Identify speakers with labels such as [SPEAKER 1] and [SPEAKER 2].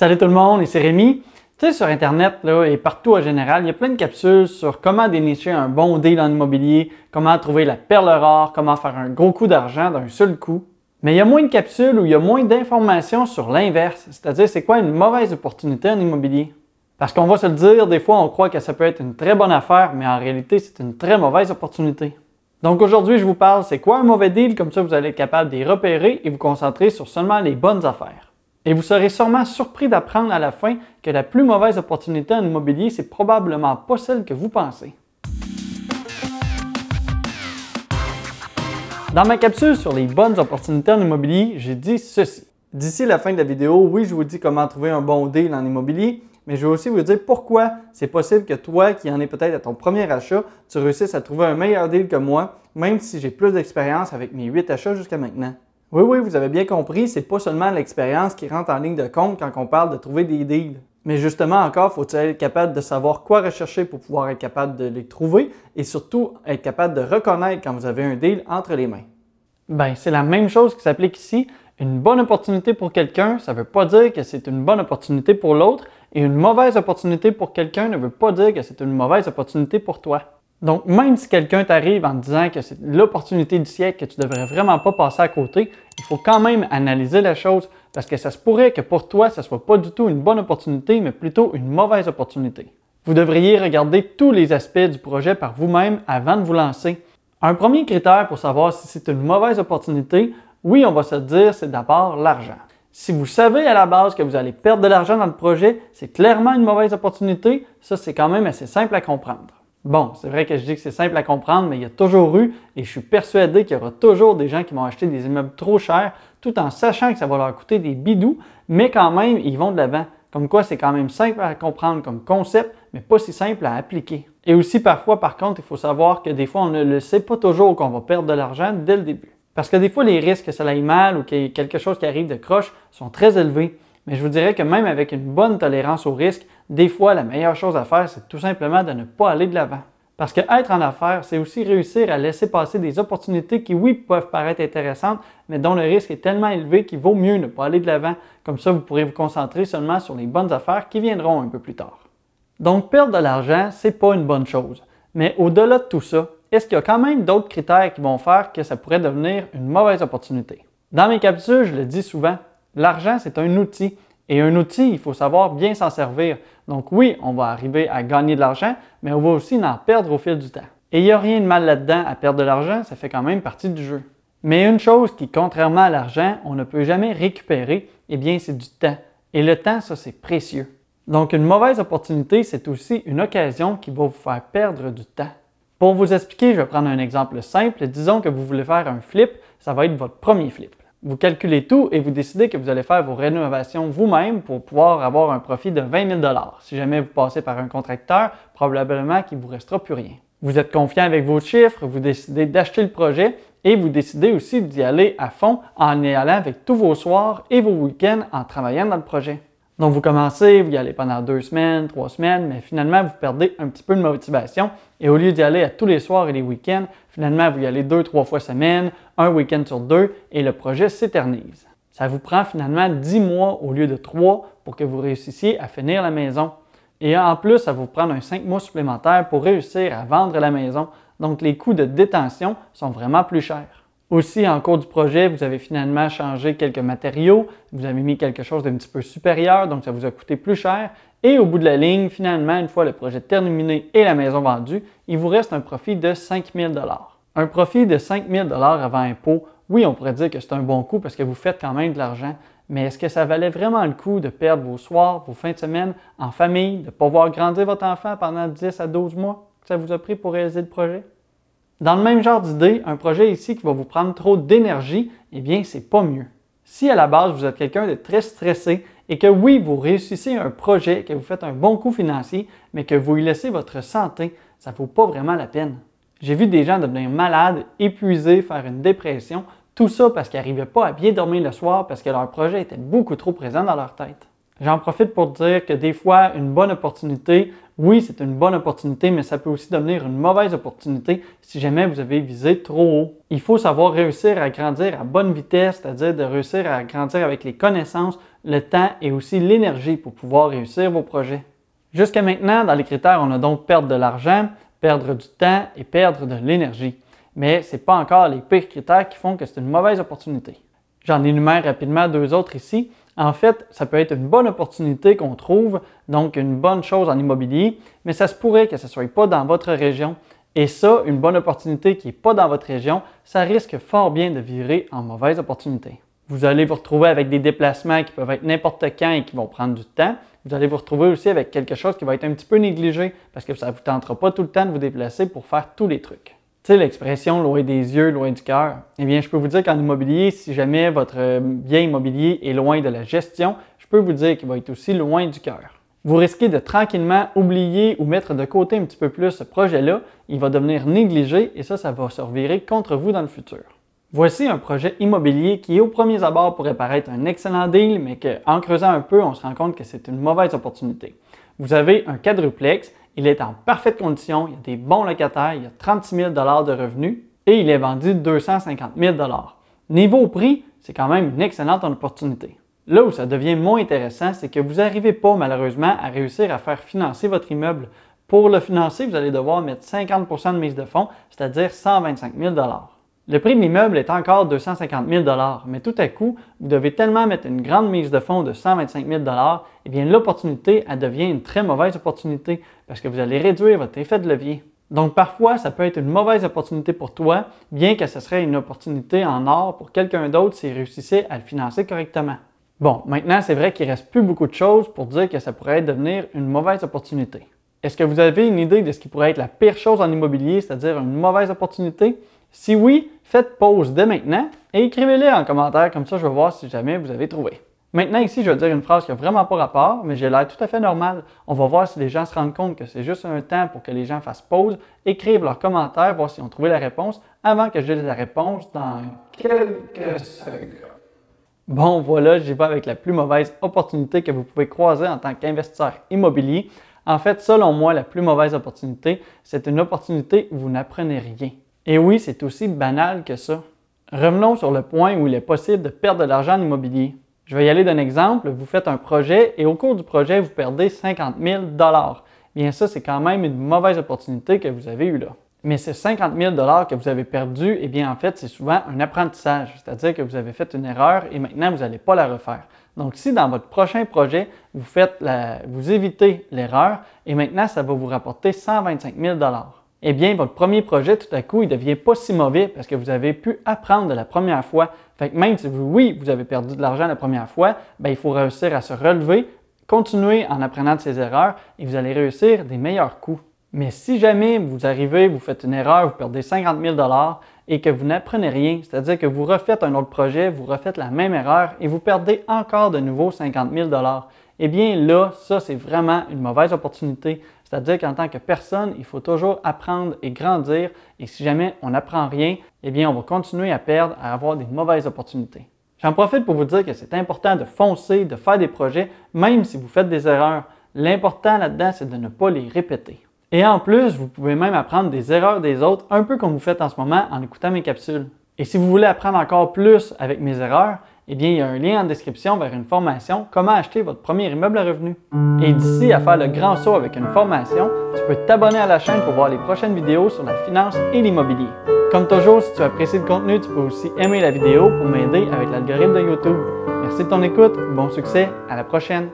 [SPEAKER 1] Salut tout le monde, ici Rémi. Tu sais, sur Internet là, et partout en général, il y a plein de capsules sur comment dénicher un bon deal en immobilier, comment trouver la perle rare, comment faire un gros coup d'argent d'un seul coup. Mais il y a moins de capsules où il y a moins d'informations sur l'inverse, c'est-à-dire c'est quoi une mauvaise opportunité en immobilier? Parce qu'on va se le dire, des fois on croit que ça peut être une très bonne affaire, mais en réalité c'est une très mauvaise opportunité. Donc aujourd'hui je vous parle c'est quoi un mauvais deal, comme ça vous allez être capable les repérer et vous concentrer sur seulement les bonnes affaires. Et vous serez sûrement surpris d'apprendre à la fin que la plus mauvaise opportunité en immobilier, c'est probablement pas celle que vous pensez. Dans ma capsule sur les bonnes opportunités en immobilier, j'ai dit ceci. D'ici la fin de la vidéo, oui, je vous dis comment trouver un bon deal en immobilier, mais je vais aussi vous dire pourquoi c'est possible que toi, qui en es peut-être à ton premier achat, tu réussisses à trouver un meilleur deal que moi, même si j'ai plus d'expérience avec mes 8 achats jusqu'à maintenant. Oui, oui, vous avez bien compris, c'est pas seulement l'expérience qui rentre en ligne de compte quand on parle de trouver des deals. Mais justement, encore, faut-il être capable de savoir quoi rechercher pour pouvoir être capable de les trouver et surtout être capable de reconnaître quand vous avez un deal entre les mains. Ben, c'est la même chose qui s'applique ici. Une bonne opportunité pour quelqu'un, ça ne veut pas dire que c'est une bonne opportunité pour l'autre, et une mauvaise opportunité pour quelqu'un ne veut pas dire que c'est une mauvaise opportunité pour toi. Donc, même si quelqu'un t'arrive en te disant que c'est l'opportunité du siècle, que tu devrais vraiment pas passer à côté, il faut quand même analyser la chose parce que ça se pourrait que pour toi, ce soit pas du tout une bonne opportunité, mais plutôt une mauvaise opportunité. Vous devriez regarder tous les aspects du projet par vous-même avant de vous lancer. Un premier critère pour savoir si c'est une mauvaise opportunité, oui, on va se dire, c'est d'abord l'argent. Si vous savez à la base que vous allez perdre de l'argent dans le projet, c'est clairement une mauvaise opportunité, ça c'est quand même assez simple à comprendre. Bon, c'est vrai que je dis que c'est simple à comprendre, mais il y a toujours eu, et je suis persuadé qu'il y aura toujours des gens qui vont acheter des immeubles trop chers, tout en sachant que ça va leur coûter des bidous, mais quand même, ils vont de l'avant. Comme quoi, c'est quand même simple à comprendre comme concept, mais pas si simple à appliquer. Et aussi, parfois, par contre, il faut savoir que des fois, on ne le sait pas toujours qu'on va perdre de l'argent dès le début. Parce que des fois, les risques que ça aille mal ou qu'il y ait quelque chose qui arrive de croche sont très élevés. Mais je vous dirais que même avec une bonne tolérance au risque, des fois, la meilleure chose à faire, c'est tout simplement de ne pas aller de l'avant. Parce que être en affaires, c'est aussi réussir à laisser passer des opportunités qui, oui, peuvent paraître intéressantes, mais dont le risque est tellement élevé qu'il vaut mieux ne pas aller de l'avant. Comme ça, vous pourrez vous concentrer seulement sur les bonnes affaires qui viendront un peu plus tard. Donc, perdre de l'argent, c'est pas une bonne chose. Mais au-delà de tout ça, est-ce qu'il y a quand même d'autres critères qui vont faire que ça pourrait devenir une mauvaise opportunité? Dans mes capsules, je le dis souvent, l'argent, c'est un outil. Et un outil, il faut savoir bien s'en servir. Donc oui, on va arriver à gagner de l'argent, mais on va aussi en perdre au fil du temps. Et il n'y a rien de mal là-dedans à perdre de l'argent, ça fait quand même partie du jeu. Mais une chose qui, contrairement à l'argent, on ne peut jamais récupérer, eh bien, c'est du temps. Et le temps, ça, c'est précieux. Donc, une mauvaise opportunité, c'est aussi une occasion qui va vous faire perdre du temps. Pour vous expliquer, je vais prendre un exemple simple. Disons que vous voulez faire un flip, ça va être votre premier flip. Vous calculez tout et vous décidez que vous allez faire vos rénovations vous-même pour pouvoir avoir un profit de 20 000 Si jamais vous passez par un contracteur, probablement qu'il ne vous restera plus rien. Vous êtes confiant avec vos chiffres, vous décidez d'acheter le projet et vous décidez aussi d'y aller à fond en y allant avec tous vos soirs et vos week-ends en travaillant dans le projet. Donc vous commencez, vous y allez pendant deux semaines, trois semaines, mais finalement vous perdez un petit peu de motivation et au lieu d'y aller à tous les soirs et les week-ends, finalement vous y allez deux, trois fois semaine, un week-end sur deux et le projet s'éternise. Ça vous prend finalement dix mois au lieu de trois pour que vous réussissiez à finir la maison. Et en plus, ça vous prend un cinq mois supplémentaire pour réussir à vendre la maison. Donc les coûts de détention sont vraiment plus chers. Aussi, en cours du projet, vous avez finalement changé quelques matériaux, vous avez mis quelque chose d'un petit peu supérieur, donc ça vous a coûté plus cher. Et au bout de la ligne, finalement, une fois le projet terminé et la maison vendue, il vous reste un profit de 5 000 Un profit de 5 000 avant impôt, oui, on pourrait dire que c'est un bon coup parce que vous faites quand même de l'argent, mais est-ce que ça valait vraiment le coup de perdre vos soirs, vos fins de semaine en famille, de ne pas voir grandir votre enfant pendant 10 à 12 mois que ça vous a pris pour réaliser le projet? Dans le même genre d'idée, un projet ici qui va vous prendre trop d'énergie, eh bien, c'est pas mieux. Si à la base vous êtes quelqu'un de très stressé et que oui, vous réussissez un projet, que vous faites un bon coup financier, mais que vous y laissez votre santé, ça ne vaut pas vraiment la peine. J'ai vu des gens devenir malades, épuisés, faire une dépression, tout ça parce qu'ils n'arrivaient pas à bien dormir le soir parce que leur projet était beaucoup trop présent dans leur tête. J'en profite pour dire que des fois, une bonne opportunité, oui, c'est une bonne opportunité, mais ça peut aussi devenir une mauvaise opportunité si jamais vous avez visé trop haut. Il faut savoir réussir à grandir à bonne vitesse, c'est-à-dire de réussir à grandir avec les connaissances, le temps et aussi l'énergie pour pouvoir réussir vos projets. Jusqu'à maintenant, dans les critères, on a donc perdre de l'argent, perdre du temps et perdre de l'énergie. Mais ce n'est pas encore les pires critères qui font que c'est une mauvaise opportunité. J'en énumère rapidement deux autres ici. En fait, ça peut être une bonne opportunité qu'on trouve, donc une bonne chose en immobilier, mais ça se pourrait que ce ne soit pas dans votre région. Et ça, une bonne opportunité qui n'est pas dans votre région, ça risque fort bien de virer en mauvaise opportunité. Vous allez vous retrouver avec des déplacements qui peuvent être n'importe quand et qui vont prendre du temps. Vous allez vous retrouver aussi avec quelque chose qui va être un petit peu négligé parce que ça ne vous tentera pas tout le temps de vous déplacer pour faire tous les trucs. Tu sais, l'expression loin des yeux, loin du cœur. Eh bien, je peux vous dire qu'en immobilier, si jamais votre bien immobilier est loin de la gestion, je peux vous dire qu'il va être aussi loin du cœur. Vous risquez de tranquillement oublier ou mettre de côté un petit peu plus ce projet-là. Il va devenir négligé et ça, ça va se revirer contre vous dans le futur. Voici un projet immobilier qui, au premier abord, pourrait paraître un excellent deal, mais qu'en creusant un peu, on se rend compte que c'est une mauvaise opportunité. Vous avez un quadruplex, il est en parfaite condition, il y a des bons locataires, il y a 36 000 de revenus et il est vendu 250 000 Niveau prix, c'est quand même une excellente opportunité. Là où ça devient moins intéressant, c'est que vous n'arrivez pas malheureusement à réussir à faire financer votre immeuble. Pour le financer, vous allez devoir mettre 50% de mise de fonds, c'est-à-dire 125 000 Le prix de l'immeuble est encore 250 000 mais tout à coup, vous devez tellement mettre une grande mise de fonds de 125 000 eh bien l'opportunité, elle devient une très mauvaise opportunité parce que vous allez réduire votre effet de levier. Donc parfois, ça peut être une mauvaise opportunité pour toi, bien que ce serait une opportunité en or pour quelqu'un d'autre s'il réussissait à le financer correctement. Bon, maintenant, c'est vrai qu'il reste plus beaucoup de choses pour dire que ça pourrait devenir une mauvaise opportunité. Est-ce que vous avez une idée de ce qui pourrait être la pire chose en immobilier, c'est-à-dire une mauvaise opportunité? Si oui, faites pause dès maintenant et écrivez-les en commentaire, comme ça je vais voir si jamais vous avez trouvé. Maintenant, ici, je vais dire une phrase qui n'a vraiment pas rapport, mais j'ai l'air tout à fait normal. On va voir si les gens se rendent compte que c'est juste un temps pour que les gens fassent pause, écrivent leurs commentaires, voir s'ils ont trouvé la réponse avant que je dise la réponse dans quelques secondes. Bon, voilà, j'y vais avec la plus mauvaise opportunité que vous pouvez croiser en tant qu'investisseur immobilier. En fait, selon moi, la plus mauvaise opportunité, c'est une opportunité où vous n'apprenez rien. Et oui, c'est aussi banal que ça. Revenons sur le point où il est possible de perdre de l'argent en immobilier. Je vais y aller d'un exemple. Vous faites un projet et au cours du projet, vous perdez 50 000 Bien ça, c'est quand même une mauvaise opportunité que vous avez eue là. Mais ces 50 000 que vous avez perdus, eh bien, en fait, c'est souvent un apprentissage. C'est-à-dire que vous avez fait une erreur et maintenant, vous n'allez pas la refaire. Donc, si dans votre prochain projet, vous, faites vous évitez l'erreur et maintenant, ça va vous rapporter 125 000 eh bien, votre premier projet, tout à coup, il ne devient pas si mauvais parce que vous avez pu apprendre de la première fois. Fait que même si vous, oui, vous avez perdu de l'argent la première fois, bien, il faut réussir à se relever, continuer en apprenant de ses erreurs et vous allez réussir des meilleurs coups. Mais si jamais vous arrivez, vous faites une erreur, vous perdez 50 000 et que vous n'apprenez rien, c'est-à-dire que vous refaites un autre projet, vous refaites la même erreur et vous perdez encore de nouveau 50 000 eh bien là, ça c'est vraiment une mauvaise opportunité. C'est-à-dire qu'en tant que personne, il faut toujours apprendre et grandir et si jamais on n'apprend rien, eh bien on va continuer à perdre, à avoir des mauvaises opportunités. J'en profite pour vous dire que c'est important de foncer, de faire des projets, même si vous faites des erreurs. L'important là-dedans, c'est de ne pas les répéter. Et en plus, vous pouvez même apprendre des erreurs des autres, un peu comme vous faites en ce moment en écoutant mes capsules. Et si vous voulez apprendre encore plus avec mes erreurs, eh bien, il y a un lien en description vers une formation Comment acheter votre premier immeuble à revenu. Et d'ici à faire le grand saut avec une formation, tu peux t'abonner à la chaîne pour voir les prochaines vidéos sur la finance et l'immobilier. Comme toujours, si tu apprécies le contenu, tu peux aussi aimer la vidéo pour m'aider avec l'algorithme de YouTube. Merci de ton écoute, bon succès, à la prochaine!